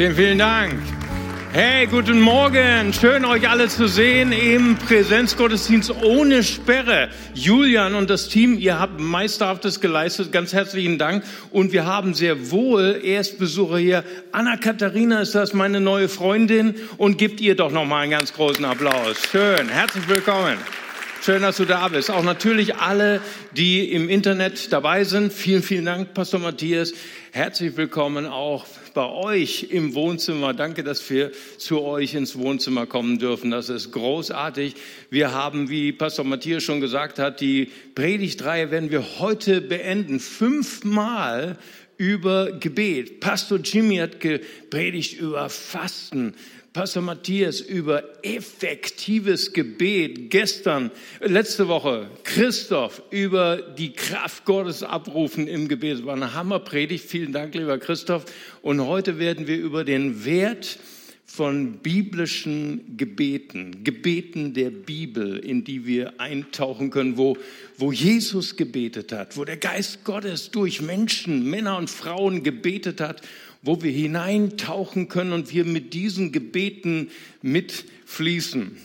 Vielen, vielen Dank. Hey, guten Morgen. Schön, euch alle zu sehen im Präsenzgottesdienst ohne Sperre. Julian und das Team, ihr habt Meisterhaftes geleistet. Ganz herzlichen Dank. Und wir haben sehr wohl Erstbesucher hier. Anna-Katharina ist das, meine neue Freundin. Und gibt ihr doch nochmal einen ganz großen Applaus. Schön. Herzlich willkommen. Schön, dass du da bist. Auch natürlich alle, die im Internet dabei sind. Vielen, vielen Dank, Pastor Matthias. Herzlich willkommen auch bei euch im Wohnzimmer. Danke, dass wir zu euch ins Wohnzimmer kommen dürfen. Das ist großartig. Wir haben, wie Pastor Matthias schon gesagt hat, die Predigtreihe werden wir heute beenden. Fünfmal über Gebet. Pastor Jimmy hat gepredigt über Fasten. Pastor Matthias über effektives Gebet. Gestern, letzte Woche, Christoph über die Kraft Gottes abrufen im Gebet. Es war eine Hammerpredigt. Vielen Dank, lieber Christoph. Und heute werden wir über den Wert von biblischen Gebeten, Gebeten der Bibel, in die wir eintauchen können, wo, wo Jesus gebetet hat, wo der Geist Gottes durch Menschen, Männer und Frauen gebetet hat wo wir hineintauchen können und wir mit diesen Gebeten mitfließen.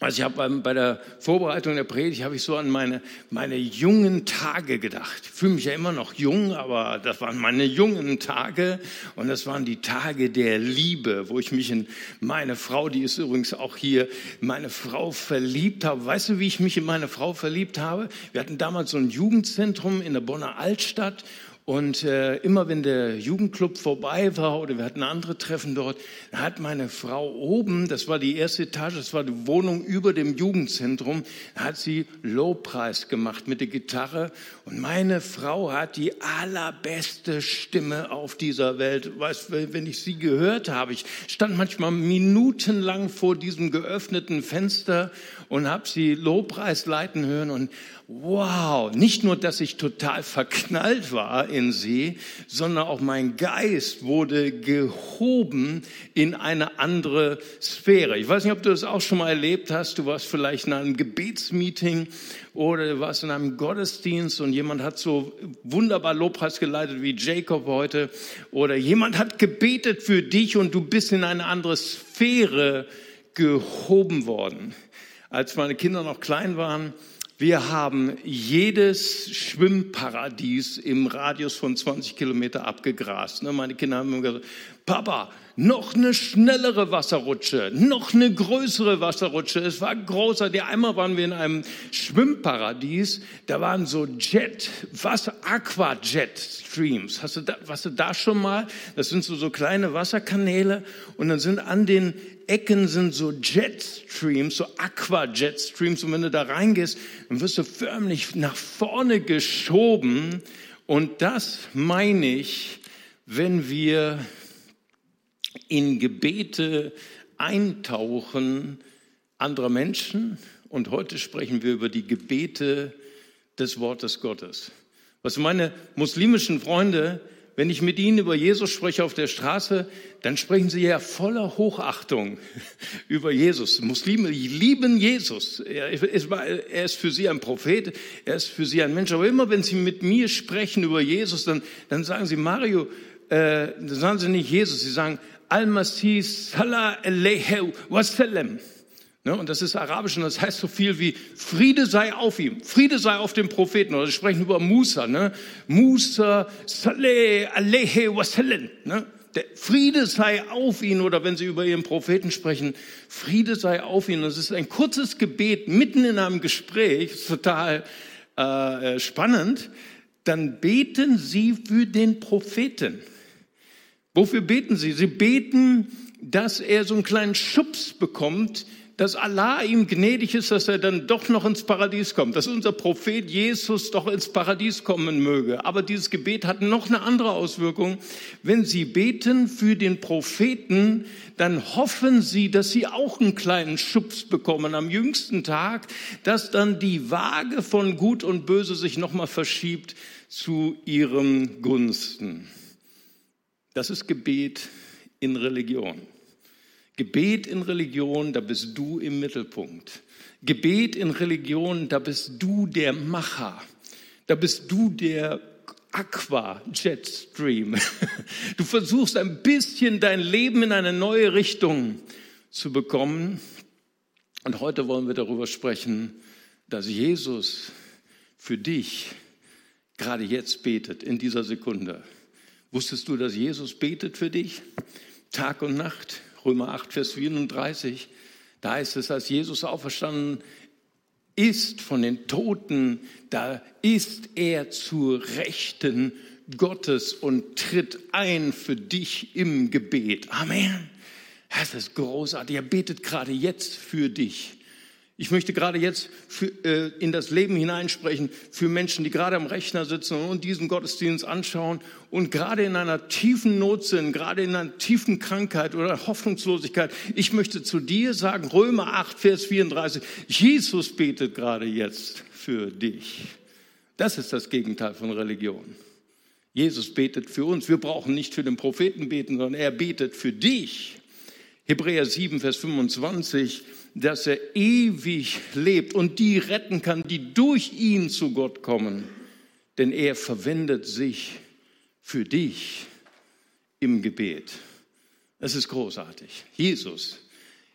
Also ich habe bei der Vorbereitung der Predigt habe ich so an meine meine jungen Tage gedacht. Ich fühle mich ja immer noch jung, aber das waren meine jungen Tage und das waren die Tage der Liebe, wo ich mich in meine Frau, die ist übrigens auch hier, meine Frau verliebt habe. Weißt du, wie ich mich in meine Frau verliebt habe? Wir hatten damals so ein Jugendzentrum in der Bonner Altstadt und äh, immer wenn der Jugendclub vorbei war oder wir hatten andere Treffen dort, hat meine Frau oben, das war die erste Etage, das war die Wohnung über dem Jugendzentrum, hat sie Lobpreis gemacht mit der Gitarre. Und meine Frau hat die allerbeste Stimme auf dieser Welt. Weißt, wenn ich sie gehört habe, ich stand manchmal minutenlang vor diesem geöffneten Fenster und habe sie Lobpreis leiten hören und wow, nicht nur, dass ich total verknallt war in sie, sondern auch mein Geist wurde gehoben in eine andere Sphäre. Ich weiß nicht, ob du das auch schon mal erlebt hast. Du warst vielleicht in einem Gebetsmeeting oder du warst in einem Gottesdienst und jemand hat so wunderbar Lobpreis geleitet wie Jacob heute oder jemand hat gebetet für dich und du bist in eine andere Sphäre gehoben worden. Als meine Kinder noch klein waren, wir haben jedes Schwimmparadies im Radius von 20 Kilometer abgegrast. Ne, meine Kinder haben immer gesagt, Papa, noch eine schnellere Wasserrutsche, noch eine größere Wasserrutsche. Es war großartig. Einmal waren wir in einem Schwimmparadies, da waren so Jet, Wasser, Aquajet Streams. Hast du da, warst du da schon mal? Das sind so, so kleine Wasserkanäle und dann sind an den Ecken sind so Jetstreams, so Aqua-Jetstreams. Und wenn du da reingehst, dann wirst du förmlich nach vorne geschoben. Und das meine ich, wenn wir in Gebete eintauchen anderer Menschen. Und heute sprechen wir über die Gebete des Wortes Gottes. Was meine muslimischen Freunde wenn ich mit Ihnen über Jesus spreche auf der Straße, dann sprechen Sie ja voller Hochachtung über Jesus. Muslime lieben Jesus. Er ist für Sie ein Prophet, er ist für Sie ein Mensch. Aber immer wenn Sie mit mir sprechen über Jesus, dann, dann sagen Sie, Mario, äh, dann sagen Sie nicht Jesus, Sie sagen Al-Masih Salah Alaihi Wasallam. Ne? Und das ist Arabisch und das heißt so viel wie Friede sei auf ihm, Friede sei auf dem Propheten. Oder sie sprechen über Musa, ne? Musa saleh alaihi wasallam. Ne? Der Friede sei auf ihn oder wenn sie über ihren Propheten sprechen, Friede sei auf ihn. Das ist ein kurzes Gebet mitten in einem Gespräch, total äh, äh, spannend. Dann beten sie für den Propheten. Wofür beten sie? Sie beten, dass er so einen kleinen Schubs bekommt dass Allah ihm gnädig ist, dass er dann doch noch ins Paradies kommt, dass unser Prophet Jesus doch ins Paradies kommen möge. Aber dieses Gebet hat noch eine andere Auswirkung. Wenn Sie beten für den Propheten, dann hoffen Sie, dass Sie auch einen kleinen Schubs bekommen am jüngsten Tag, dass dann die Waage von Gut und Böse sich nochmal verschiebt zu Ihrem Gunsten. Das ist Gebet in Religion. Gebet in Religion, da bist du im Mittelpunkt. Gebet in Religion, da bist du der Macher. Da bist du der Aqua Jetstream. Du versuchst ein bisschen dein Leben in eine neue Richtung zu bekommen. Und heute wollen wir darüber sprechen, dass Jesus für dich gerade jetzt betet, in dieser Sekunde. Wusstest du, dass Jesus betet für dich? Tag und Nacht. Römer 8, Vers 34. Da heißt es, als Jesus auferstanden ist von den Toten, da ist er zur Rechten Gottes und tritt ein für dich im Gebet. Amen. Das ist großartig. Er betet gerade jetzt für dich. Ich möchte gerade jetzt für, äh, in das Leben hineinsprechen für Menschen, die gerade am Rechner sitzen und diesen Gottesdienst anschauen und gerade in einer tiefen Not sind, gerade in einer tiefen Krankheit oder Hoffnungslosigkeit. Ich möchte zu dir sagen, Römer 8, Vers 34, Jesus betet gerade jetzt für dich. Das ist das Gegenteil von Religion. Jesus betet für uns. Wir brauchen nicht für den Propheten beten, sondern er betet für dich. Hebräer 7, Vers 25 dass er ewig lebt und die retten kann, die durch ihn zu Gott kommen. Denn er verwendet sich für dich im Gebet. Es ist großartig. Jesus,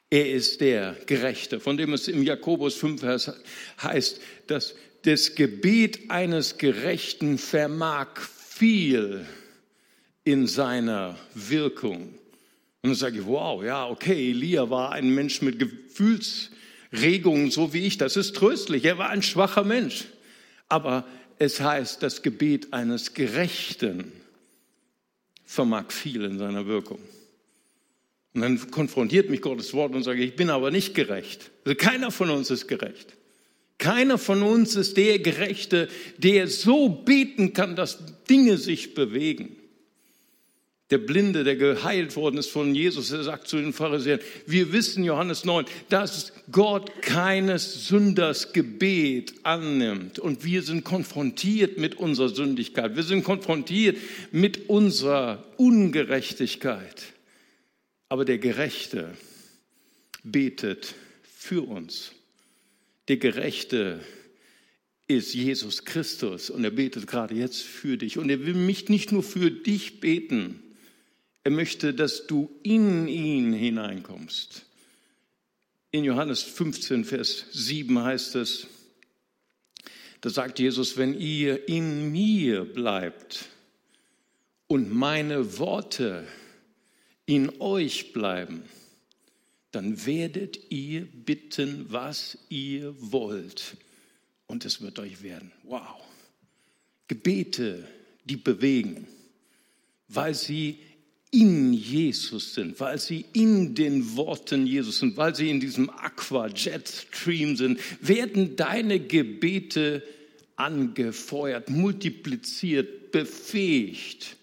er ist der Gerechte, von dem es im Jakobus 5 heißt, dass das Gebet eines Gerechten vermag viel in seiner Wirkung. Und dann sage ich, wow, ja, okay, Elia war ein Mensch mit Gefühlsregungen, so wie ich. Das ist tröstlich. Er war ein schwacher Mensch. Aber es heißt, das Gebet eines Gerechten vermag viel in seiner Wirkung. Und dann konfrontiert mich Gottes Wort und sage, ich bin aber nicht gerecht. Also keiner von uns ist gerecht. Keiner von uns ist der Gerechte, der so beten kann, dass Dinge sich bewegen. Der Blinde, der geheilt worden ist von Jesus, er sagt zu den Pharisäern, wir wissen, Johannes 9, dass Gott keines Sünders Gebet annimmt. Und wir sind konfrontiert mit unserer Sündigkeit. Wir sind konfrontiert mit unserer Ungerechtigkeit. Aber der Gerechte betet für uns. Der Gerechte ist Jesus Christus und er betet gerade jetzt für dich. Und er will mich nicht nur für dich beten, er möchte, dass du in ihn hineinkommst. In Johannes 15, Vers 7 heißt es, da sagt Jesus, wenn ihr in mir bleibt und meine Worte in euch bleiben, dann werdet ihr bitten, was ihr wollt. Und es wird euch werden. Wow. Gebete, die bewegen, weil sie in Jesus sind, weil sie in den Worten Jesus sind, weil sie in diesem Aqua-Jet-Stream sind, werden deine Gebete angefeuert, multipliziert, befähigt.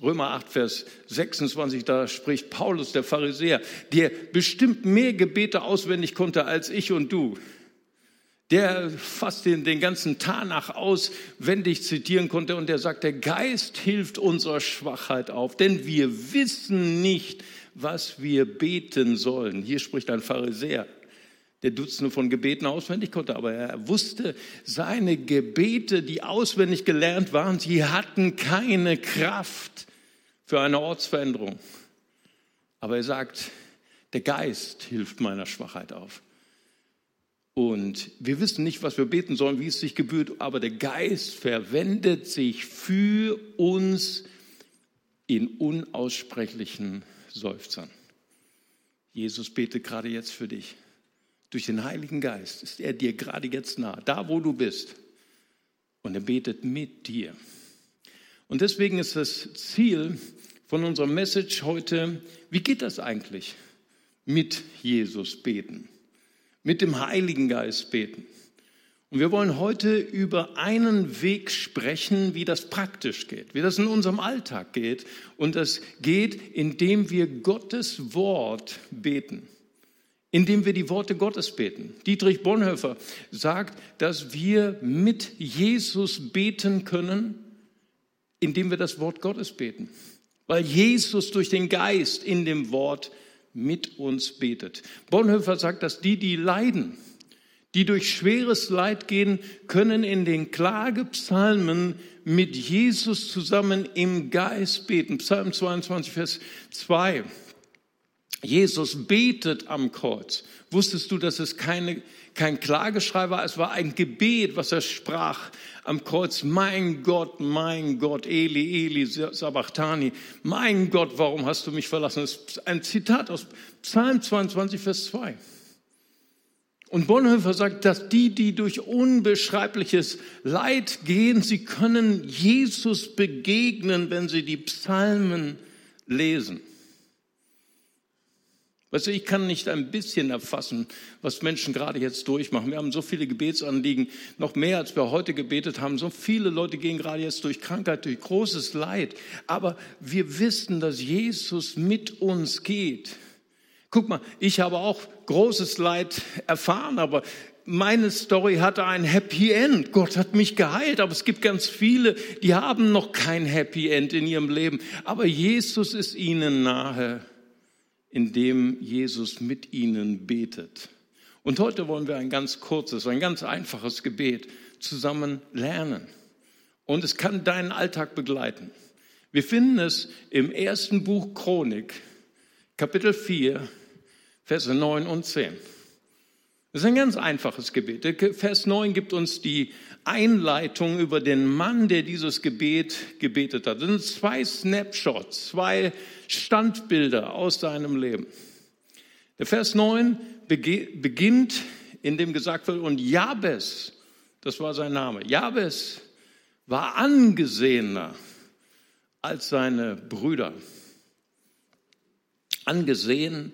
Römer 8, Vers 26, da spricht Paulus, der Pharisäer, der bestimmt mehr Gebete auswendig konnte als ich und du der fast den, den ganzen Tanach auswendig zitieren konnte und der sagt, der Geist hilft unserer Schwachheit auf, denn wir wissen nicht, was wir beten sollen. Hier spricht ein Pharisäer, der Dutzende von Gebeten auswendig konnte, aber er wusste, seine Gebete, die auswendig gelernt waren, sie hatten keine Kraft für eine Ortsveränderung. Aber er sagt, der Geist hilft meiner Schwachheit auf. Und wir wissen nicht, was wir beten sollen, wie es sich gebührt, aber der Geist verwendet sich für uns in unaussprechlichen Seufzern. Jesus betet gerade jetzt für dich. Durch den Heiligen Geist ist er dir gerade jetzt nah, da wo du bist. Und er betet mit dir. Und deswegen ist das Ziel von unserer Message heute, wie geht das eigentlich mit Jesus beten? Mit dem Heiligen Geist beten. Und wir wollen heute über einen Weg sprechen, wie das praktisch geht, wie das in unserem Alltag geht. Und das geht, indem wir Gottes Wort beten, indem wir die Worte Gottes beten. Dietrich Bonhoeffer sagt, dass wir mit Jesus beten können, indem wir das Wort Gottes beten. Weil Jesus durch den Geist in dem Wort mit uns betet. Bonhoeffer sagt, dass die, die leiden, die durch schweres Leid gehen, können in den Klagepsalmen mit Jesus zusammen im Geist beten. Psalm 22, Vers 2. Jesus betet am Kreuz. Wusstest du, dass es keine, kein Klageschrei war? Es war ein Gebet, was er sprach am Kreuz. Mein Gott, mein Gott, Eli, Eli, Sabachthani. Mein Gott, warum hast du mich verlassen? Das ist ein Zitat aus Psalm 22, Vers 2. Und Bonhoeffer sagt, dass die, die durch unbeschreibliches Leid gehen, sie können Jesus begegnen, wenn sie die Psalmen lesen. Weißt du, ich kann nicht ein bisschen erfassen, was Menschen gerade jetzt durchmachen. Wir haben so viele Gebetsanliegen, noch mehr als wir heute gebetet haben. So viele Leute gehen gerade jetzt durch Krankheit, durch großes Leid. Aber wir wissen, dass Jesus mit uns geht. Guck mal, ich habe auch großes Leid erfahren, aber meine Story hatte ein Happy End. Gott hat mich geheilt, aber es gibt ganz viele, die haben noch kein Happy End in ihrem Leben. Aber Jesus ist ihnen nahe, indem Jesus mit ihnen betet. Und heute wollen wir ein ganz kurzes, ein ganz einfaches Gebet zusammen lernen. Und es kann deinen Alltag begleiten. Wir finden es im ersten Buch Chronik, Kapitel 4, Verse 9 und 10. Das ist ein ganz einfaches Gebet. Vers 9 gibt uns die Einleitung über den Mann, der dieses Gebet gebetet hat. Das sind zwei Snapshots, zwei Standbilder aus seinem Leben. Der Vers 9 beginnt, indem gesagt wird, und Jabes, das war sein Name, Jabes war angesehener als seine Brüder. Angesehen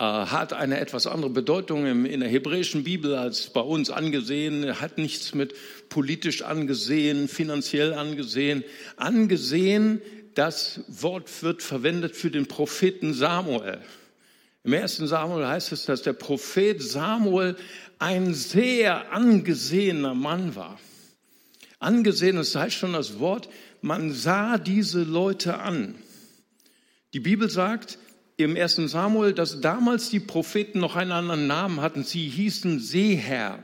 hat eine etwas andere Bedeutung in der hebräischen Bibel als bei uns angesehen, hat nichts mit politisch angesehen, finanziell angesehen. Angesehen, das Wort wird verwendet für den Propheten Samuel. Im ersten Samuel heißt es, dass der Prophet Samuel ein sehr angesehener Mann war. Angesehen, das heißt schon das Wort, man sah diese Leute an. Die Bibel sagt, im ersten Samuel, dass damals die Propheten noch einen anderen Namen hatten. Sie hießen Seherr.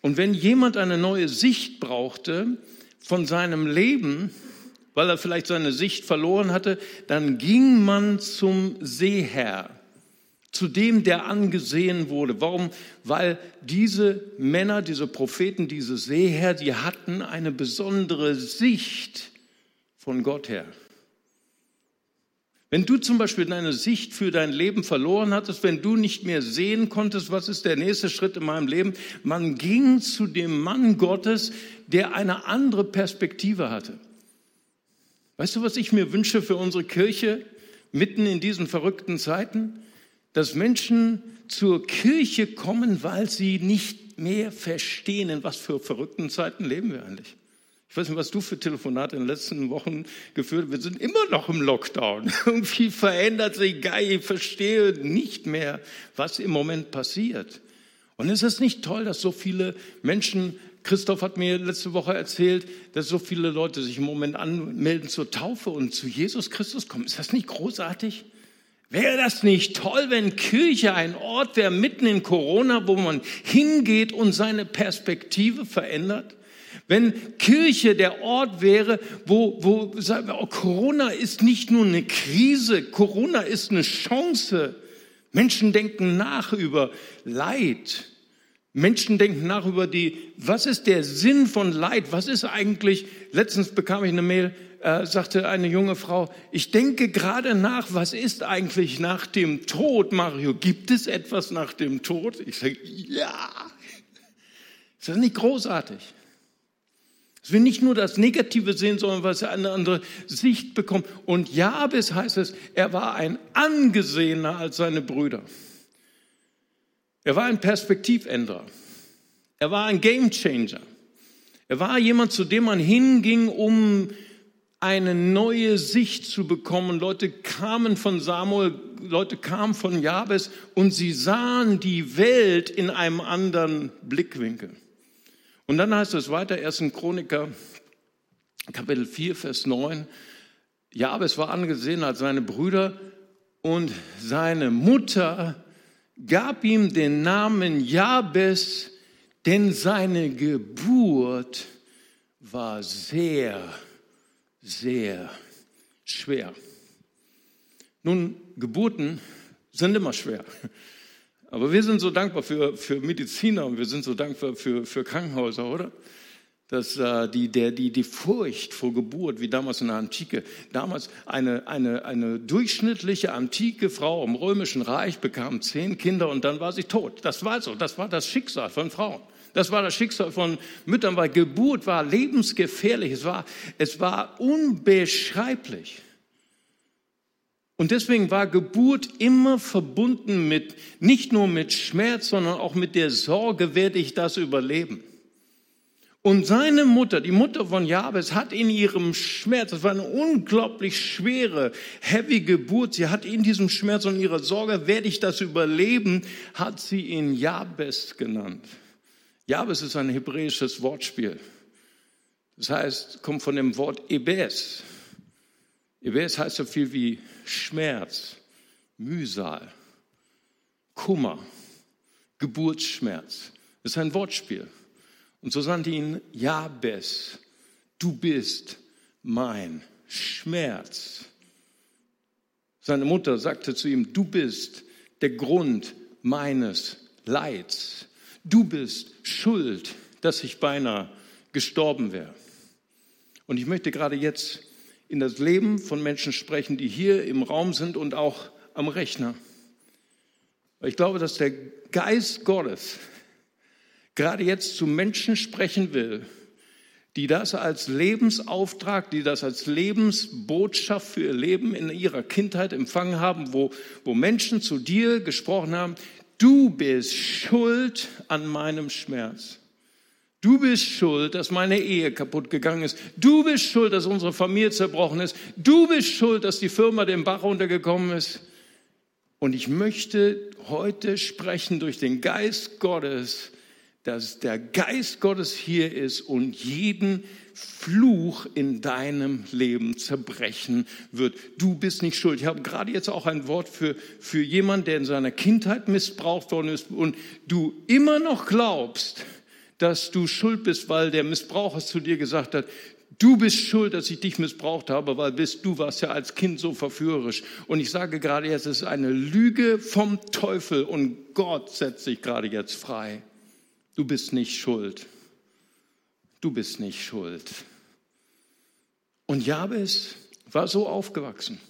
Und wenn jemand eine neue Sicht brauchte von seinem Leben, weil er vielleicht seine Sicht verloren hatte, dann ging man zum Seherr, zu dem, der angesehen wurde. Warum? Weil diese Männer, diese Propheten, diese Seherr, die hatten eine besondere Sicht von Gott her. Wenn du zum Beispiel deine Sicht für dein Leben verloren hattest, wenn du nicht mehr sehen konntest, was ist der nächste Schritt in meinem Leben, man ging zu dem Mann Gottes, der eine andere Perspektive hatte. Weißt du, was ich mir wünsche für unsere Kirche mitten in diesen verrückten Zeiten? Dass Menschen zur Kirche kommen, weil sie nicht mehr verstehen, in was für verrückten Zeiten leben wir eigentlich. Ich weiß nicht, was du für Telefonate in den letzten Wochen geführt hast. Wir sind immer noch im Lockdown. Irgendwie verändert sich geil. Ich verstehe nicht mehr, was im Moment passiert. Und ist es nicht toll, dass so viele Menschen, Christoph hat mir letzte Woche erzählt, dass so viele Leute sich im Moment anmelden zur Taufe und zu Jesus Christus kommen. Ist das nicht großartig? Wäre das nicht toll, wenn Kirche ein Ort wäre mitten in Corona, wo man hingeht und seine Perspektive verändert? Wenn Kirche der Ort wäre, wo, wo sagen wir, oh, Corona ist nicht nur eine Krise, Corona ist eine Chance. Menschen denken nach über Leid. Menschen denken nach über die, was ist der Sinn von Leid? Was ist eigentlich, letztens bekam ich eine Mail, äh, sagte eine junge Frau, ich denke gerade nach, was ist eigentlich nach dem Tod, Mario? Gibt es etwas nach dem Tod? Ich sage, ja. Ist das nicht großartig? Dass wir nicht nur das Negative sehen, sondern was eine andere Sicht bekommen. Und Jabes heißt es, er war ein angesehener als seine Brüder. Er war ein Perspektivänderer. Er war ein Gamechanger. Er war jemand, zu dem man hinging, um eine neue Sicht zu bekommen. Leute kamen von Samuel, Leute kamen von Jabes und sie sahen die Welt in einem anderen Blickwinkel. Und dann heißt es weiter, 1. Chroniker, Kapitel 4, Vers 9, Jabes war angesehen als seine Brüder und seine Mutter gab ihm den Namen Jabes, denn seine Geburt war sehr, sehr schwer. Nun, Geburten sind immer schwer. Aber wir sind so dankbar für, für Mediziner und wir sind so dankbar für, für Krankenhäuser, oder? dass äh, die, der, die, die Furcht vor Geburt, wie damals in der Antike, damals eine, eine, eine durchschnittliche antike Frau im Römischen Reich bekam zehn Kinder und dann war sie tot. Das war so, das war das Schicksal von Frauen. Das war das Schicksal von Müttern, weil Geburt war lebensgefährlich, es war, es war unbeschreiblich. Und deswegen war Geburt immer verbunden mit, nicht nur mit Schmerz, sondern auch mit der Sorge, werde ich das überleben? Und seine Mutter, die Mutter von Jabes, hat in ihrem Schmerz, das war eine unglaublich schwere, heavy Geburt, sie hat in diesem Schmerz und ihrer Sorge, werde ich das überleben, hat sie ihn Jabes genannt. Jabes ist ein hebräisches Wortspiel. Das heißt, kommt von dem Wort Ebes. Ebes heißt so viel wie Schmerz, Mühsal, Kummer, Geburtsschmerz. Das ist ein Wortspiel. Und so sandte ihn Jabes, du bist mein Schmerz. Seine Mutter sagte zu ihm, du bist der Grund meines Leids. Du bist schuld, dass ich beinahe gestorben wäre. Und ich möchte gerade jetzt in das Leben von Menschen sprechen, die hier im Raum sind und auch am Rechner. Ich glaube, dass der Geist Gottes gerade jetzt zu Menschen sprechen will, die das als Lebensauftrag, die das als Lebensbotschaft für ihr Leben in ihrer Kindheit empfangen haben, wo, wo Menschen zu dir gesprochen haben, du bist schuld an meinem Schmerz. Du bist schuld, dass meine Ehe kaputt gegangen ist. Du bist schuld, dass unsere Familie zerbrochen ist. Du bist schuld, dass die Firma den Bach runtergekommen ist. Und ich möchte heute sprechen durch den Geist Gottes, dass der Geist Gottes hier ist und jeden Fluch in deinem Leben zerbrechen wird. Du bist nicht schuld. Ich habe gerade jetzt auch ein Wort für, für jemanden, der in seiner Kindheit missbraucht worden ist und du immer noch glaubst, dass du schuld bist, weil der Missbraucher zu dir gesagt hat, Du bist schuld, dass ich dich missbraucht habe, weil bist du warst ja als Kind so verführerisch. Und ich sage gerade jetzt, es ist eine Lüge vom Teufel und Gott setzt sich gerade jetzt frei. Du bist nicht schuld. Du bist nicht schuld. Und Jabes war so aufgewachsen.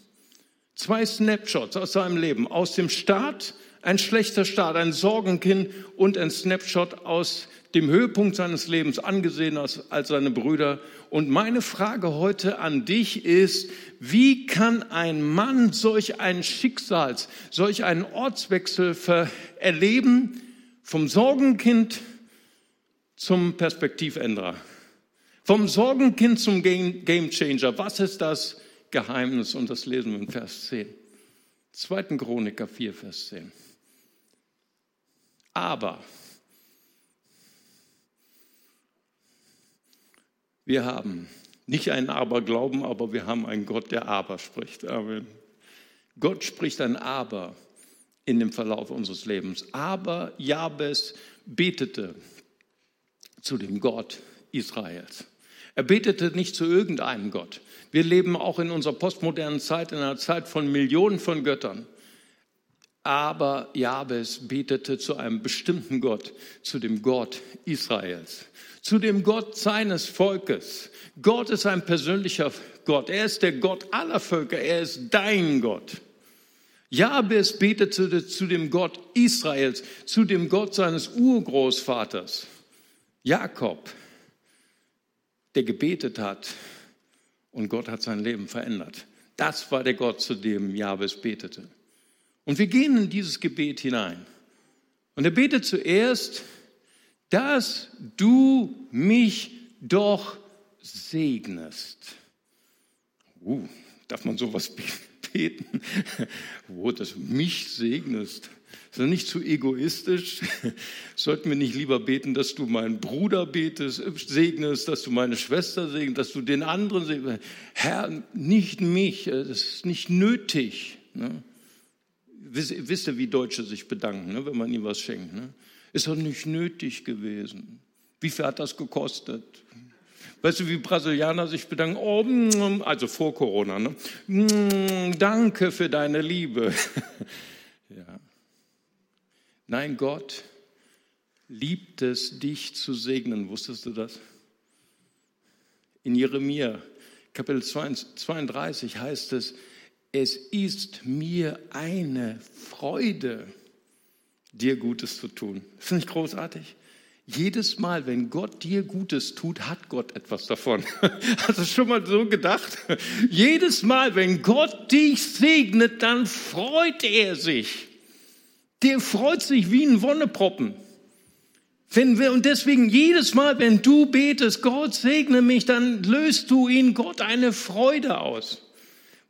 Zwei Snapshots aus seinem Leben. Aus dem Start, ein schlechter Start, ein Sorgenkind und ein Snapshot aus dem Höhepunkt seines Lebens, angesehen als, als seine Brüder. Und meine Frage heute an dich ist, wie kann ein Mann solch ein Schicksals, solch einen Ortswechsel erleben, vom Sorgenkind zum Perspektivänderer. Vom Sorgenkind zum Game Changer. Was ist das Geheimnis? Und das lesen wir in Vers 10. 2. Chroniker 4, Vers 10. Aber wir haben nicht einen Aberglauben, aber wir haben einen Gott, der Aber spricht. Amen. Gott spricht ein Aber in dem Verlauf unseres Lebens. Aber Jabes betete zu dem Gott Israels. Er betete nicht zu irgendeinem Gott. Wir leben auch in unserer postmodernen Zeit, in einer Zeit von Millionen von Göttern. Aber Jabes betete zu einem bestimmten Gott, zu dem Gott Israels, zu dem Gott seines Volkes. Gott ist ein persönlicher Gott. Er ist der Gott aller Völker. Er ist dein Gott. Jabes betete zu dem Gott Israels, zu dem Gott seines Urgroßvaters. Jakob, der gebetet hat und Gott hat sein Leben verändert. Das war der Gott, zu dem Jabes betete. Und wir gehen in dieses Gebet hinein. Und er betet zuerst, dass du mich doch segnest. Uh, darf man sowas beten? Wo, dass du mich segnest. Ist das nicht zu egoistisch? Sollten wir nicht lieber beten, dass du meinen Bruder betest, segnest, dass du meine Schwester segnest, dass du den anderen segnest? Herr, nicht mich, das ist nicht nötig. Ne? wisst ihr, wie Deutsche sich bedanken, ne, wenn man ihnen was schenkt? Ne? Ist doch nicht nötig gewesen. Wie viel hat das gekostet? Weißt du, wie Brasilianer sich bedanken? Oh, mm, also vor Corona. Ne? Mm, danke für deine Liebe. ja. Nein, Gott liebt es, dich zu segnen. Wusstest du das? In Jeremia, Kapitel 32 heißt es, es ist mir eine Freude, dir Gutes zu tun. Ist nicht großartig? Jedes Mal, wenn Gott dir Gutes tut, hat Gott etwas davon. Hast du schon mal so gedacht? Jedes Mal, wenn Gott dich segnet, dann freut er sich. Der freut sich wie ein Wonneproppen. Wenn wir, und deswegen jedes Mal, wenn du betest, Gott segne mich, dann löst du in Gott eine Freude aus.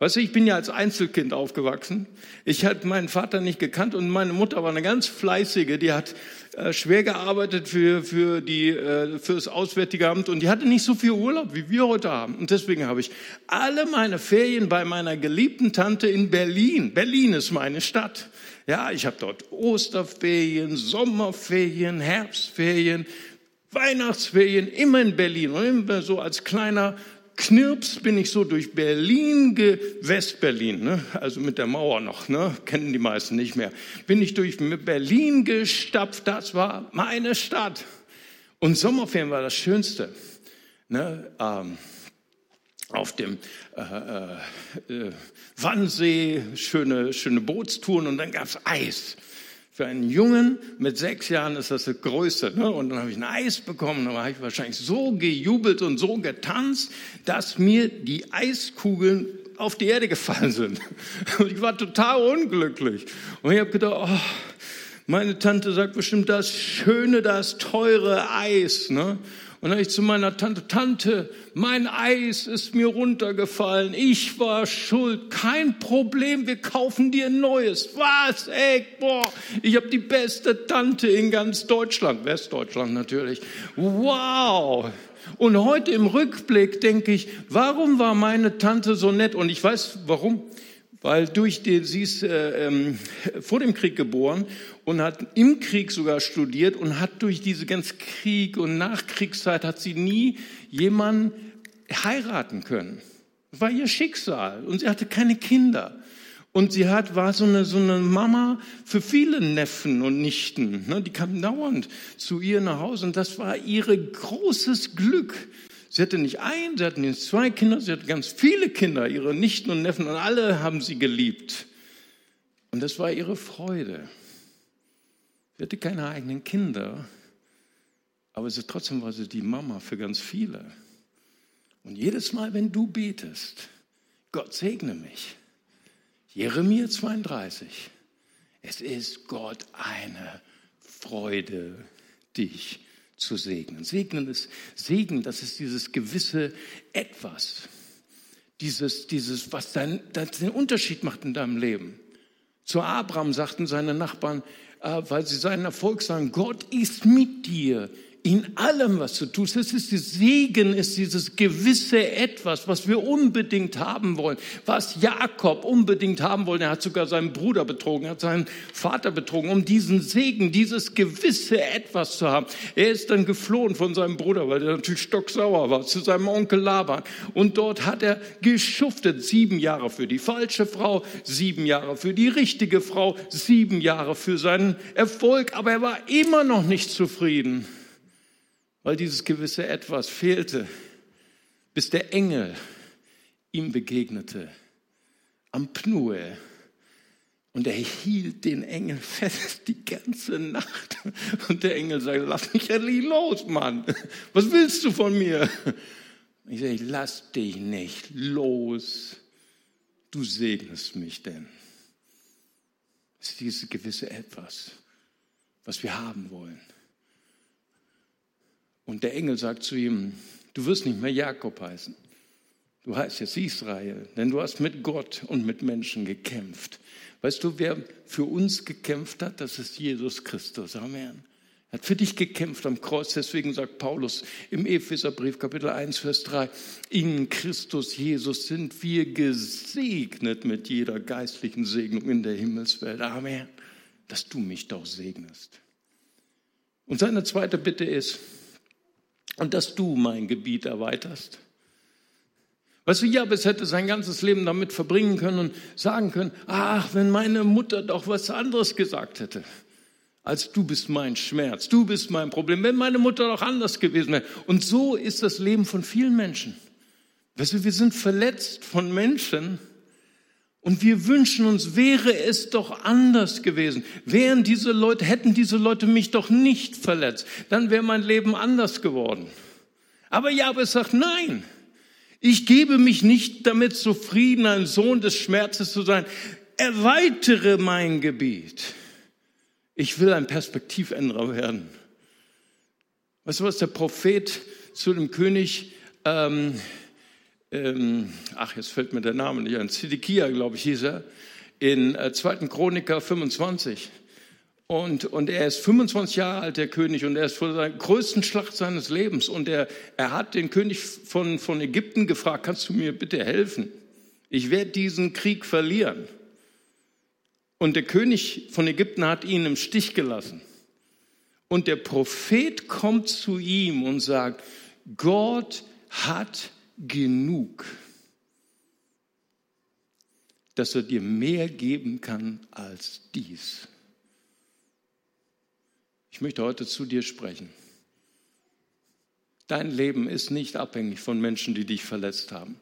Weißt du, ich bin ja als Einzelkind aufgewachsen. Ich hatte meinen Vater nicht gekannt und meine Mutter war eine ganz fleißige, die hat äh, schwer gearbeitet für, für, die, äh, für das Auswärtige Amt und die hatte nicht so viel Urlaub, wie wir heute haben. Und deswegen habe ich alle meine Ferien bei meiner geliebten Tante in Berlin. Berlin ist meine Stadt. Ja, ich habe dort Osterferien, Sommerferien, Herbstferien, Weihnachtsferien, immer in Berlin und immer so als kleiner Knirps bin ich so durch Berlin, Westberlin, ne? also mit der Mauer noch, ne? kennen die meisten nicht mehr, bin ich durch Berlin gestapft, das war meine Stadt. Und Sommerferien war das Schönste. Ne? Ähm, auf dem äh, äh, Wannsee, schöne, schöne Bootstouren und dann gab es Eis. Für einen Jungen mit sechs Jahren ist das das Größte. Ne? Und dann habe ich ein Eis bekommen. Dann habe ich wahrscheinlich so gejubelt und so getanzt, dass mir die Eiskugeln auf die Erde gefallen sind. Und ich war total unglücklich. Und ich habe gedacht, oh, meine Tante sagt bestimmt das schöne, das teure Eis. Ne? Und dann ich zu meiner Tante, Tante, mein Eis ist mir runtergefallen, ich war schuld, kein Problem, wir kaufen dir ein neues. Was, ey, boah, ich habe die beste Tante in ganz Deutschland, Westdeutschland natürlich. Wow. Und heute im Rückblick denke ich, warum war meine Tante so nett? Und ich weiß warum weil durch den, sie ist äh, ähm, vor dem Krieg geboren und hat im Krieg sogar studiert und hat durch diese ganze Krieg und Nachkriegszeit hat sie nie jemanden heiraten können. Das war ihr Schicksal und sie hatte keine Kinder. Und sie hat, war so eine, so eine Mama für viele Neffen und Nichten. Ne? Die kamen dauernd zu ihr nach Hause und das war ihre großes Glück. Sie hatte nicht ein, sie hatten jetzt zwei Kinder, sie hatte ganz viele Kinder, ihre Nichten und Neffen und alle haben sie geliebt. Und das war ihre Freude. Sie hatte keine eigenen Kinder, aber sie, trotzdem war sie die Mama für ganz viele. Und jedes Mal, wenn du betest, Gott segne mich. Jeremia 32. Es ist Gott eine Freude, dich zu segnen. Segnen ist Segen, das ist dieses gewisse Etwas, dieses, dieses, was dein, den Unterschied macht in deinem Leben. Zu Abraham sagten seine Nachbarn, äh, weil sie seinen Erfolg sagen, Gott ist mit dir in allem, was du tust. Es ist Segen, ist dieses gewisse Etwas, was wir unbedingt haben wollen, was Jakob unbedingt haben wollte. Er hat sogar seinen Bruder betrogen, er hat seinen Vater betrogen, um diesen Segen, dieses gewisse Etwas zu haben. Er ist dann geflohen von seinem Bruder, weil er natürlich stocksauer war, zu seinem Onkel Laban. Und dort hat er geschuftet, sieben Jahre für die falsche Frau, sieben Jahre für die richtige Frau, sieben Jahre für seinen Erfolg. Aber er war immer noch nicht zufrieden weil dieses gewisse Etwas fehlte, bis der Engel ihm begegnete am Pnue. Und er hielt den Engel fest die ganze Nacht. Und der Engel sagte, lass mich endlich los, Mann. Was willst du von mir? Ich sage, lass dich nicht los. Du segnest mich denn. Es ist dieses gewisse Etwas, was wir haben wollen. Und der Engel sagt zu ihm, du wirst nicht mehr Jakob heißen. Du heißt jetzt Israel, denn du hast mit Gott und mit Menschen gekämpft. Weißt du, wer für uns gekämpft hat? Das ist Jesus Christus. Amen. hat für dich gekämpft am Kreuz. Deswegen sagt Paulus im Epheserbrief Kapitel 1, Vers 3, in Christus Jesus sind wir gesegnet mit jeder geistlichen Segnung in der Himmelswelt. Amen. Dass du mich doch segnest. Und seine zweite Bitte ist, und dass du mein Gebiet erweiterst. Weißt du, Jabez hätte sein ganzes Leben damit verbringen können und sagen können, ach, wenn meine Mutter doch was anderes gesagt hätte als du bist mein Schmerz, du bist mein Problem, wenn meine Mutter doch anders gewesen wäre. Und so ist das Leben von vielen Menschen. Weißt du, wir sind verletzt von Menschen und wir wünschen uns, wäre es doch anders gewesen. Wären diese Leute, hätten diese Leute mich doch nicht verletzt, dann wäre mein Leben anders geworden. Aber Jabez sagt, nein, ich gebe mich nicht damit zufrieden, ein Sohn des Schmerzes zu sein. Erweitere mein Gebiet. Ich will ein Perspektivänderer werden. Weißt du, was der Prophet zu dem König, ähm, ähm, ach, jetzt fällt mir der Name nicht ein, Zedekia, glaube ich, hieß er, in äh, 2. Chroniker 25. Und, und er ist 25 Jahre alt, der König, und er ist vor der größten Schlacht seines Lebens. Und er, er hat den König von, von Ägypten gefragt, kannst du mir bitte helfen? Ich werde diesen Krieg verlieren. Und der König von Ägypten hat ihn im Stich gelassen. Und der Prophet kommt zu ihm und sagt, Gott hat genug, dass er dir mehr geben kann als dies. Ich möchte heute zu dir sprechen. Dein Leben ist nicht abhängig von Menschen, die dich verletzt haben.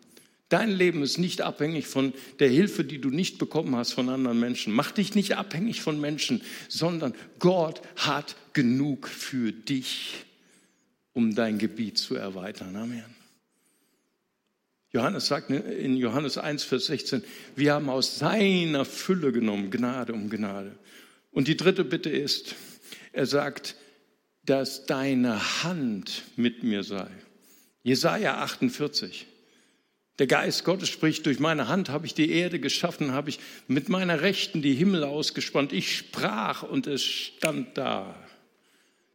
Dein Leben ist nicht abhängig von der Hilfe, die du nicht bekommen hast von anderen Menschen. Mach dich nicht abhängig von Menschen, sondern Gott hat genug für dich, um dein Gebiet zu erweitern. Amen. Johannes sagt in Johannes 1, Vers 16, wir haben aus seiner Fülle genommen, Gnade um Gnade. Und die dritte Bitte ist, er sagt, dass deine Hand mit mir sei. Jesaja 48. Der Geist Gottes spricht, durch meine Hand habe ich die Erde geschaffen, habe ich mit meiner Rechten die Himmel ausgespannt. Ich sprach und es stand da.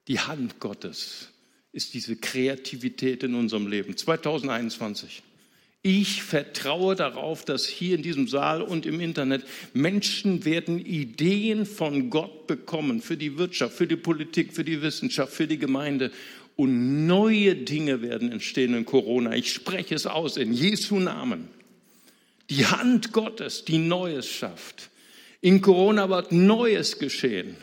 Die Hand Gottes ist diese Kreativität in unserem Leben. 2021. Ich vertraue darauf, dass hier in diesem Saal und im Internet Menschen werden Ideen von Gott bekommen für die Wirtschaft, für die Politik, für die Wissenschaft, für die Gemeinde und neue Dinge werden entstehen in Corona. Ich spreche es aus in Jesu Namen. Die Hand Gottes, die Neues schafft. In Corona wird Neues geschehen.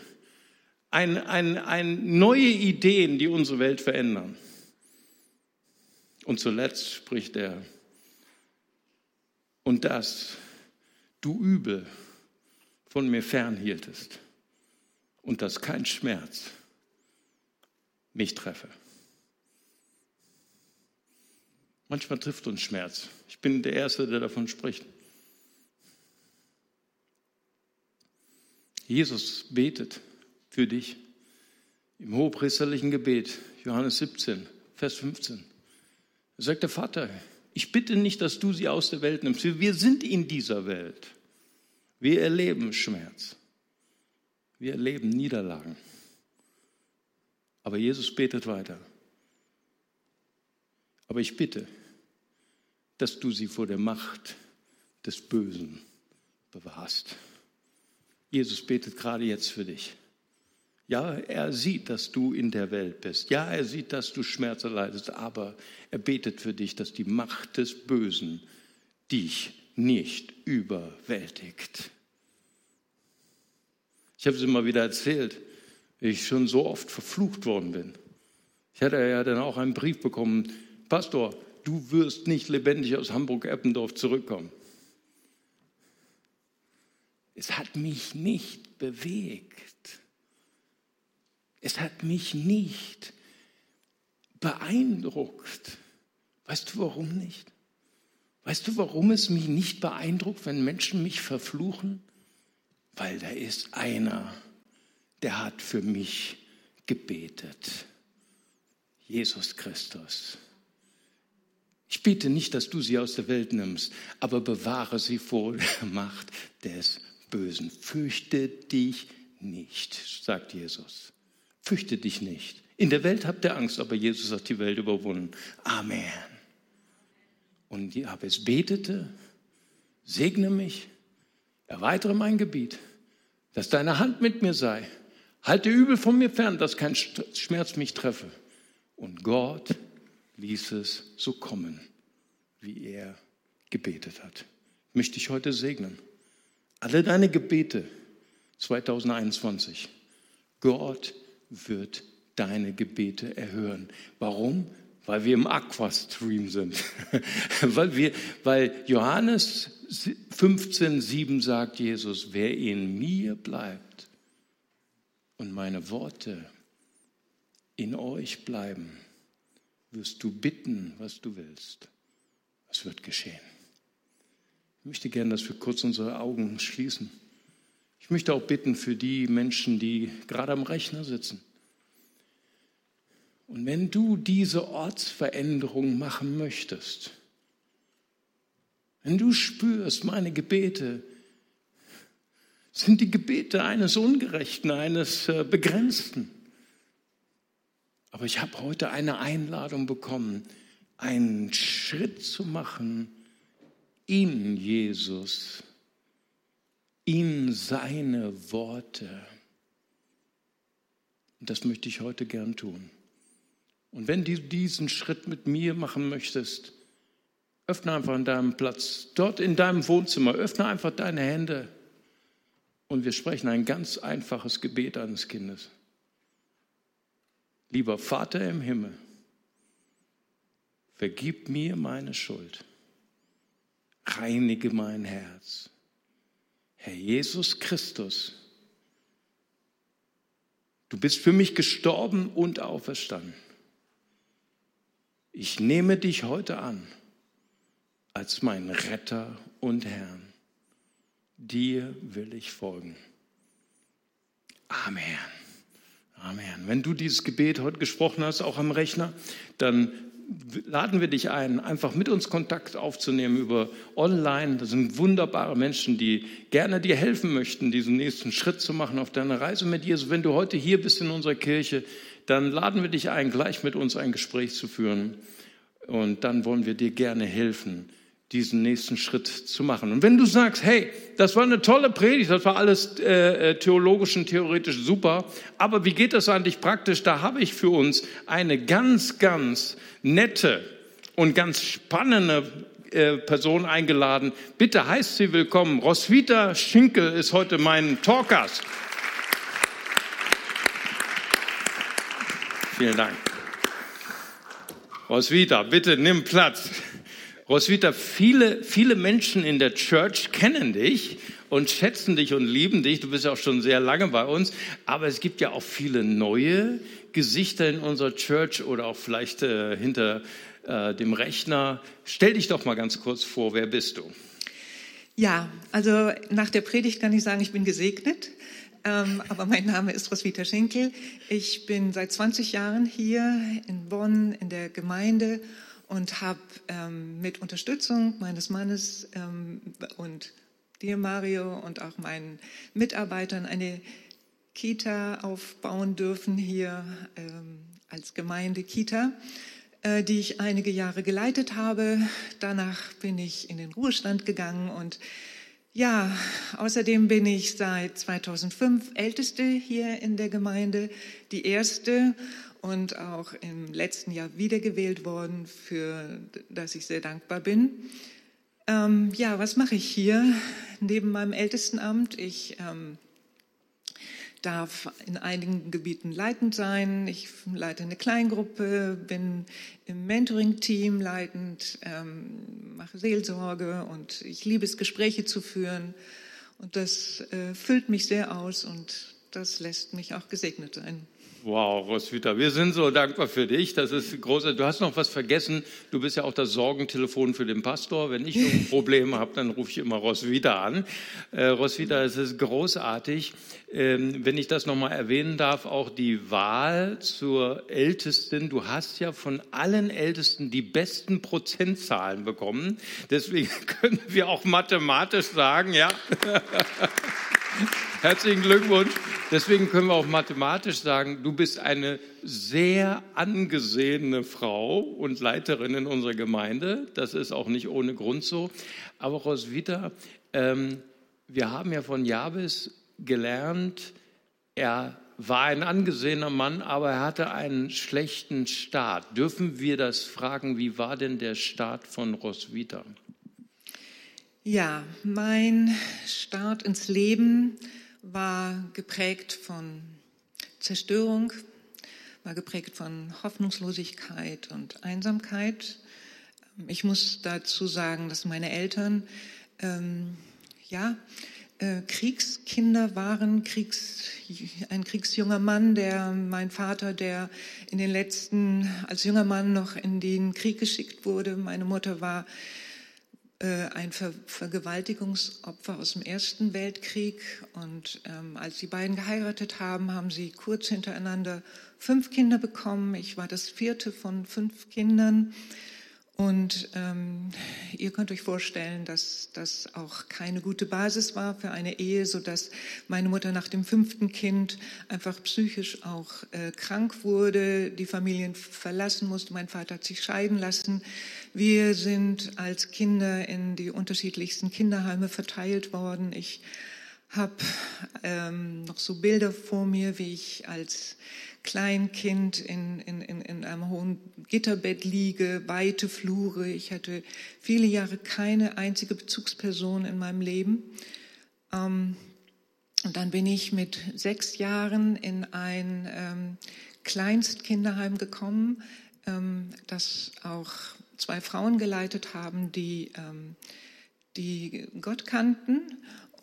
Ein, ein, ein neue Ideen, die unsere Welt verändern. Und zuletzt spricht er, und dass du Übel von mir fernhieltest und dass kein Schmerz mich treffe. Manchmal trifft uns Schmerz. Ich bin der Erste, der davon spricht. Jesus betet für dich im hohepriesterlichen Gebet, Johannes 17, Vers 15. Da sagt der Vater, ich bitte nicht, dass du sie aus der Welt nimmst. Wir sind in dieser Welt. Wir erleben Schmerz. Wir erleben Niederlagen. Aber Jesus betet weiter. Aber ich bitte, dass du sie vor der Macht des Bösen bewahrst. Jesus betet gerade jetzt für dich. Ja, er sieht, dass du in der Welt bist. Ja, er sieht, dass du Schmerzen leidest, aber er betet für dich, dass die Macht des Bösen dich nicht überwältigt. Ich habe es immer wieder erzählt, wie ich schon so oft verflucht worden bin. Ich hatte ja dann auch einen Brief bekommen, Pastor, du wirst nicht lebendig aus Hamburg-Eppendorf zurückkommen. Es hat mich nicht bewegt. Es hat mich nicht beeindruckt. Weißt du, warum nicht? Weißt du, warum es mich nicht beeindruckt, wenn Menschen mich verfluchen? Weil da ist einer, der hat für mich gebetet. Jesus Christus. Ich bitte nicht, dass du sie aus der Welt nimmst, aber bewahre sie vor der Macht des Bösen. Fürchte dich nicht, sagt Jesus. Fürchte dich nicht. In der Welt habt ihr Angst, aber Jesus hat die Welt überwunden. Amen. Und Jabez betete, segne mich, erweitere mein Gebiet, dass deine Hand mit mir sei. Halte übel von mir fern, dass kein Schmerz mich treffe. Und Gott ließ es so kommen, wie er gebetet hat. Möchte ich heute segnen. Alle deine Gebete 2021. Gott wird deine Gebete erhören. Warum? Weil wir im Aquastream sind. weil, wir, weil Johannes 15, 7 sagt Jesus, wer in mir bleibt und meine Worte in euch bleiben, wirst du bitten, was du willst. Es wird geschehen. Ich möchte gerne, dass wir kurz unsere Augen schließen. Ich möchte auch bitten für die Menschen, die gerade am Rechner sitzen. Und wenn du diese Ortsveränderung machen möchtest, wenn du spürst, meine Gebete sind die Gebete eines Ungerechten, eines äh, Begrenzten. Aber ich habe heute eine Einladung bekommen, einen Schritt zu machen in Jesus, in seine Worte. Und das möchte ich heute gern tun. Und wenn du diesen Schritt mit mir machen möchtest, öffne einfach an deinem Platz, dort in deinem Wohnzimmer, öffne einfach deine Hände und wir sprechen ein ganz einfaches Gebet eines Kindes. Lieber Vater im Himmel, vergib mir meine Schuld, reinige mein Herz. Herr Jesus Christus, du bist für mich gestorben und auferstanden. Ich nehme dich heute an als mein Retter und Herrn. Dir will ich folgen. Amen. Amen. Wenn du dieses Gebet heute gesprochen hast, auch am Rechner, dann laden wir dich ein, einfach mit uns Kontakt aufzunehmen über online. Das sind wunderbare Menschen, die gerne dir helfen möchten, diesen nächsten Schritt zu machen auf deiner Reise mit Jesus. Wenn du heute hier bist in unserer Kirche, dann laden wir dich ein, gleich mit uns ein Gespräch zu führen. Und dann wollen wir dir gerne helfen, diesen nächsten Schritt zu machen. Und wenn du sagst, hey, das war eine tolle Predigt, das war alles äh, äh theologisch und theoretisch super, aber wie geht das eigentlich praktisch? Da habe ich für uns eine ganz, ganz nette und ganz spannende äh, Person eingeladen. Bitte heißt sie willkommen. Roswitha Schinkel ist heute mein Talkgast. Vielen Dank. Roswitha, bitte nimm Platz. Roswitha, viele, viele Menschen in der Church kennen dich und schätzen dich und lieben dich. Du bist ja auch schon sehr lange bei uns. Aber es gibt ja auch viele neue Gesichter in unserer Church oder auch vielleicht äh, hinter äh, dem Rechner. Stell dich doch mal ganz kurz vor, wer bist du? Ja, also nach der Predigt kann ich sagen, ich bin gesegnet. Ähm, aber mein Name ist Roswitha Schenkel. Ich bin seit 20 Jahren hier in Bonn in der Gemeinde und habe ähm, mit Unterstützung meines Mannes ähm, und dir, Mario, und auch meinen Mitarbeitern eine Kita aufbauen dürfen hier ähm, als Gemeinde-Kita, äh, die ich einige Jahre geleitet habe. Danach bin ich in den Ruhestand gegangen und ja, außerdem bin ich seit 2005 Älteste hier in der Gemeinde, die erste und auch im letzten Jahr wiedergewählt worden, für das ich sehr dankbar bin. Ähm, ja, was mache ich hier neben meinem Ältestenamt? Ich ähm, darf in einigen Gebieten leitend sein. Ich leite eine Kleingruppe, bin im Mentoring-Team leitend, ähm, mache Seelsorge und ich liebe es, Gespräche zu führen. Und das äh, füllt mich sehr aus und das lässt mich auch gesegnet sein. Wow, Roswitha, wir sind so dankbar für dich. Das ist großartig. Du hast noch was vergessen. Du bist ja auch das Sorgentelefon für den Pastor. Wenn ich ein Problem habe, dann rufe ich immer Roswitha an. Äh, Roswitha, es ist großartig. Ähm, wenn ich das nochmal erwähnen darf, auch die Wahl zur Ältesten. Du hast ja von allen Ältesten die besten Prozentzahlen bekommen. Deswegen können wir auch mathematisch sagen, ja. Herzlichen Glückwunsch. Deswegen können wir auch mathematisch sagen, du bist eine sehr angesehene Frau und Leiterin in unserer Gemeinde. Das ist auch nicht ohne Grund so. Aber Roswitha, ähm, wir haben ja von Jabes gelernt, er war ein angesehener Mann, aber er hatte einen schlechten Start. Dürfen wir das fragen, wie war denn der Start von Roswitha? Ja, mein Start ins Leben war geprägt von Zerstörung, war geprägt von Hoffnungslosigkeit und Einsamkeit. Ich muss dazu sagen, dass meine Eltern ähm, ja, äh, Kriegskinder waren, Kriegs, ein kriegsjunger Mann, der mein Vater, der in den letzten als junger Mann noch in den Krieg geschickt wurde. Meine Mutter war ein Ver Vergewaltigungsopfer aus dem Ersten Weltkrieg. Und ähm, als die beiden geheiratet haben, haben sie kurz hintereinander fünf Kinder bekommen. Ich war das vierte von fünf Kindern. Und ähm, ihr könnt euch vorstellen, dass das auch keine gute Basis war für eine Ehe, so dass meine Mutter nach dem fünften Kind einfach psychisch auch äh, krank wurde, die Familien verlassen musste. Mein Vater hat sich scheiden lassen. Wir sind als Kinder in die unterschiedlichsten Kinderheime verteilt worden. Ich habe ähm, noch so Bilder vor mir, wie ich als Kleinkind in, in, in, in einem hohen Gitterbett liege, weite Flure. Ich hatte viele Jahre keine einzige Bezugsperson in meinem Leben. Ähm, und dann bin ich mit sechs Jahren in ein ähm, Kleinstkinderheim gekommen, ähm, das auch zwei Frauen geleitet haben, die, ähm, die Gott kannten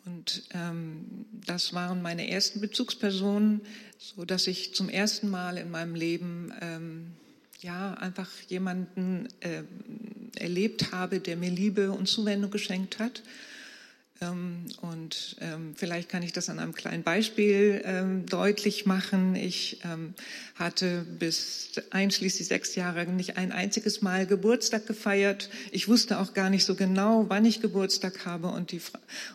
und ähm, das waren meine ersten Bezugspersonen, so dass ich zum ersten Mal in meinem Leben ähm, ja einfach jemanden äh, erlebt habe, der mir Liebe und Zuwendung geschenkt hat. Ähm, und ähm, vielleicht kann ich das an einem kleinen Beispiel ähm, deutlich machen. Ich hatte bis einschließlich sechs Jahre nicht ein einziges Mal Geburtstag gefeiert. Ich wusste auch gar nicht so genau, wann ich Geburtstag habe. Und, die,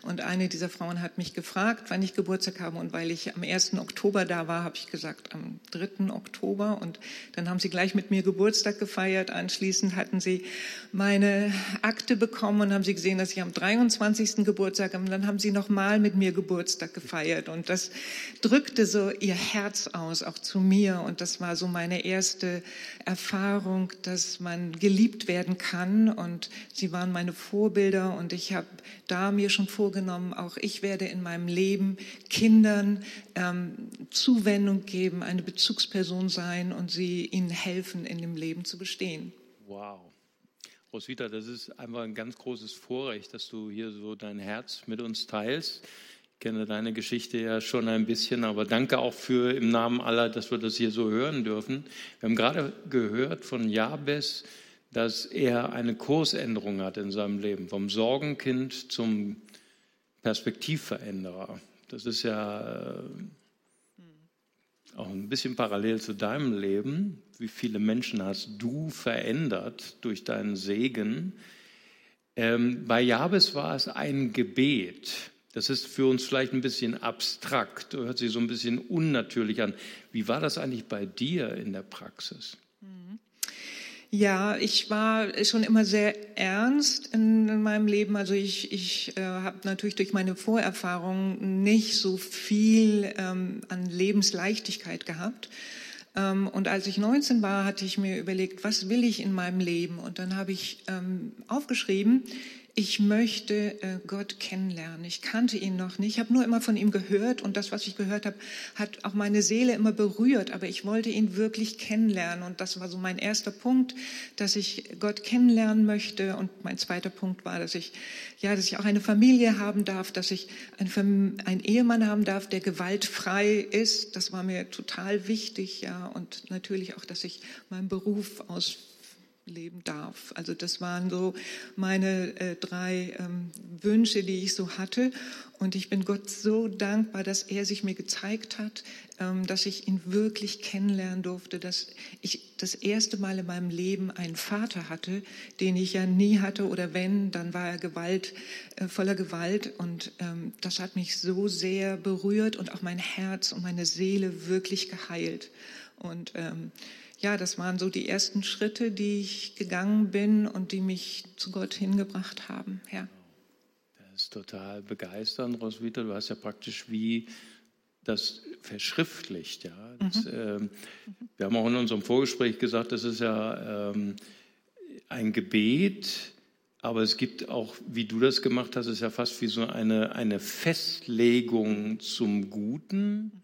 und eine dieser Frauen hat mich gefragt, wann ich Geburtstag habe. Und weil ich am 1. Oktober da war, habe ich gesagt, am 3. Oktober. Und dann haben sie gleich mit mir Geburtstag gefeiert. Anschließend hatten sie meine Akte bekommen und haben sie gesehen, dass ich am 23. Geburtstag Geburtstag und dann haben sie nochmal mit mir Geburtstag gefeiert. Und das drückte so ihr Herz aus, auch zu mir. Und das war so meine erste Erfahrung, dass man geliebt werden kann. Und sie waren meine Vorbilder. Und ich habe da mir schon vorgenommen, auch ich werde in meinem Leben Kindern ähm, Zuwendung geben, eine Bezugsperson sein und sie ihnen helfen, in dem Leben zu bestehen. Wow. Roswitha, das ist einfach ein ganz großes Vorrecht, dass du hier so dein Herz mit uns teilst. Ich kenne deine Geschichte ja schon ein bisschen, aber danke auch für im Namen aller, dass wir das hier so hören dürfen. Wir haben gerade gehört von Jabes, dass er eine Kursänderung hat in seinem Leben, vom Sorgenkind zum Perspektivveränderer. Das ist ja auch ein bisschen parallel zu deinem Leben. Wie viele Menschen hast du verändert durch deinen Segen? Ähm, bei Jabes war es ein Gebet. Das ist für uns vielleicht ein bisschen abstrakt, hört sich so ein bisschen unnatürlich an. Wie war das eigentlich bei dir in der Praxis? Ja, ich war schon immer sehr ernst in, meinem Leben. Also ich, ich äh, habe natürlich durch meine Vorerfahrungen nicht so viel ähm, an Lebensleichtigkeit gehabt. Ähm, und als ich 19 war, hatte ich mir überlegt, was will ich in meinem Leben? Und dann habe ich ähm, aufgeschrieben, ich möchte äh, Gott kennenlernen. Ich kannte ihn noch nicht. Ich habe nur immer von ihm gehört und das, was ich gehört habe, hat auch meine Seele immer berührt. Aber ich wollte ihn wirklich kennenlernen und das war so mein erster Punkt, dass ich Gott kennenlernen möchte. Und mein zweiter Punkt war, dass ich ja, dass ich auch eine Familie haben darf, dass ich einen, Ehemann haben darf, der gewaltfrei ist. Das war mir total wichtig, ja. Und natürlich auch, dass ich meinen Beruf aus leben darf. Also das waren so meine äh, drei ähm, Wünsche, die ich so hatte. Und ich bin Gott so dankbar, dass er sich mir gezeigt hat, ähm, dass ich ihn wirklich kennenlernen durfte, dass ich das erste Mal in meinem Leben einen Vater hatte, den ich ja nie hatte oder wenn, dann war er Gewalt, äh, voller Gewalt. Und ähm, das hat mich so sehr berührt und auch mein Herz und meine Seele wirklich geheilt. Und ähm, ja, das waren so die ersten Schritte, die ich gegangen bin und die mich zu Gott hingebracht haben. Ja. Das ist total begeisternd, Roswitha. Du hast ja praktisch wie das verschriftlicht. Ja. Das, mhm. ähm, wir haben auch in unserem Vorgespräch gesagt, das ist ja ähm, ein Gebet, aber es gibt auch, wie du das gemacht hast, ist ja fast wie so eine, eine Festlegung zum Guten.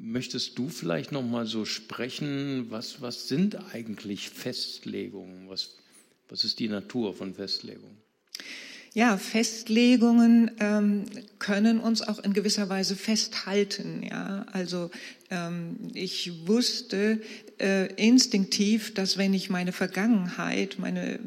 Möchtest du vielleicht noch mal so sprechen, was, was sind eigentlich Festlegungen? Was, was ist die Natur von Festlegungen? Ja, Festlegungen ähm, können uns auch in gewisser Weise festhalten. Ja, also ähm, ich wusste äh, instinktiv, dass wenn ich meine Vergangenheit, meine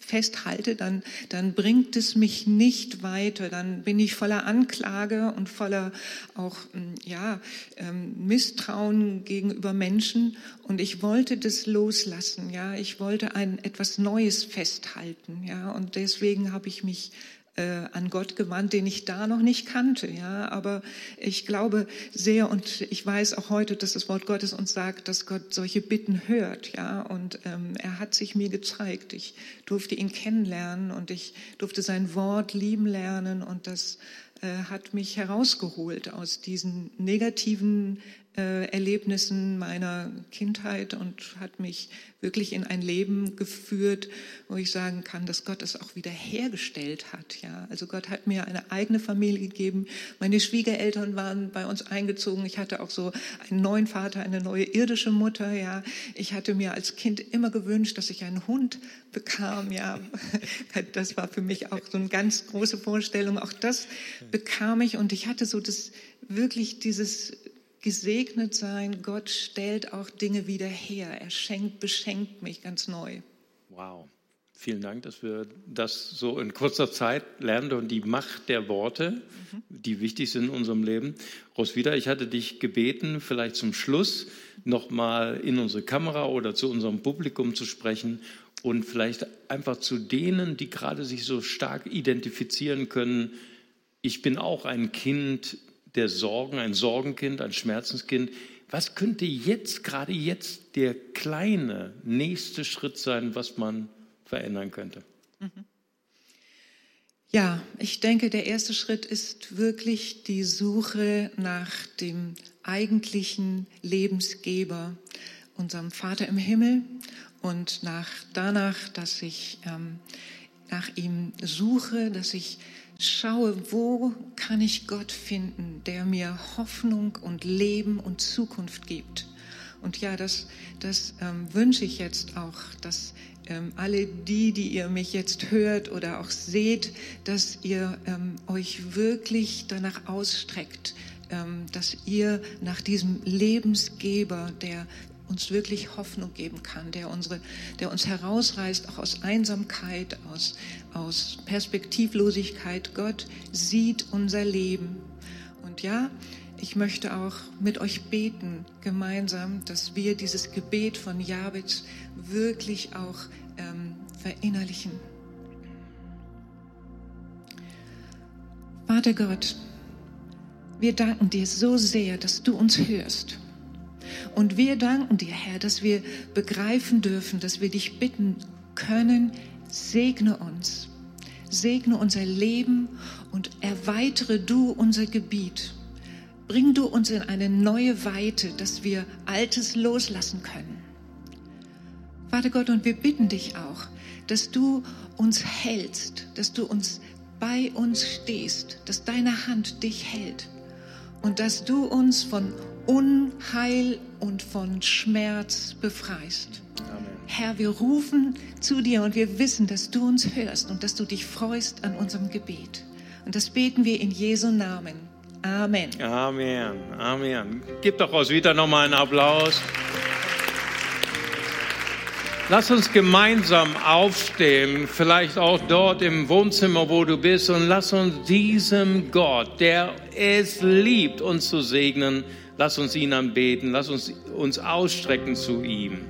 festhalte, dann, dann bringt es mich nicht weiter. Dann bin ich voller Anklage und voller auch hm, ja, ähm, Misstrauen gegenüber Menschen. Und ich wollte das loslassen. Ja, ich wollte ein etwas Neues festhalten. Ja, und deswegen habe ich mich an Gott gewandt, den ich da noch nicht kannte. Ja, aber ich glaube sehr und ich weiß auch heute, dass das Wort Gottes uns sagt, dass Gott solche Bitten hört. Ja, und ähm, er hat sich mir gezeigt. Ich durfte ihn kennenlernen und ich durfte sein Wort lieben lernen und das äh, hat mich herausgeholt aus diesen negativen äh, Erlebnissen meiner Kindheit und hat mich wirklich in ein Leben geführt, wo ich sagen kann, dass Gott es auch wieder hergestellt hat. Ja, also Gott hat mir eine eigene Familie gegeben. Meine Schwiegereltern waren bei uns eingezogen. Ich hatte auch so einen neuen Vater, eine neue irdische Mutter. Ja, ich hatte mir als Kind immer gewünscht, dass ich einen Hund bekam. Ja, das war für mich auch so eine ganz große Vorstellung. Auch das bekam ich und ich hatte so das wirklich dieses gesegnet sein. Gott stellt auch Dinge wieder her. Er schenkt, beschenkt mich ganz neu. Wow. Vielen Dank, dass wir das so in kurzer Zeit lernen und die Macht der Worte, mhm. die wichtig sind in unserem Leben. Roswitha, ich hatte dich gebeten, vielleicht zum Schluss nochmal in unsere Kamera oder zu unserem Publikum zu sprechen und vielleicht einfach zu denen, die gerade sich so stark identifizieren können. Ich bin auch ein Kind der Sorgen, ein Sorgenkind, ein Schmerzenskind. Was könnte jetzt, gerade jetzt, der kleine nächste Schritt sein, was man verändern könnte? Mhm. Ja, ich denke, der erste Schritt ist wirklich die Suche nach dem eigentlichen Lebensgeber, unserem Vater im Himmel und nach, danach, dass ich ähm, nach ihm suche, dass ich schaue, wo kann ich Gott finden, der mir Hoffnung und Leben und Zukunft gibt. Und ja, das, das ähm, wünsche ich jetzt auch, dass ähm, alle die, die ihr mich jetzt hört oder auch seht, dass ihr ähm, euch wirklich danach ausstreckt, ähm, dass ihr nach diesem Lebensgeber, der uns wirklich Hoffnung geben kann, der, unsere, der uns herausreißt, auch aus Einsamkeit, aus, aus Perspektivlosigkeit. Gott sieht unser Leben. Und ja, ich möchte auch mit euch beten gemeinsam, dass wir dieses Gebet von Jabez wirklich auch ähm, verinnerlichen. Vater Gott, wir danken dir so sehr, dass du uns hörst. Und wir danken dir, Herr, dass wir begreifen dürfen, dass wir dich bitten können, segne uns, segne unser Leben und erweitere du unser Gebiet. Bring du uns in eine neue Weite, dass wir Altes loslassen können. Vater Gott, und wir bitten dich auch, dass du uns hältst, dass du uns bei uns stehst, dass deine Hand dich hält und dass du uns von Unheil und von Schmerz befreist. Amen. Herr, wir rufen zu dir und wir wissen, dass du uns hörst und dass du dich freust an unserem Gebet. Und das beten wir in Jesu Namen. Amen. Amen. Amen. Gib doch aus wieder nochmal einen Applaus. Lass uns gemeinsam aufstehen, vielleicht auch dort im Wohnzimmer, wo du bist, und lass uns diesem Gott, der es liebt, uns zu segnen, Lass uns ihn anbeten, lass uns uns ausstrecken zu ihm.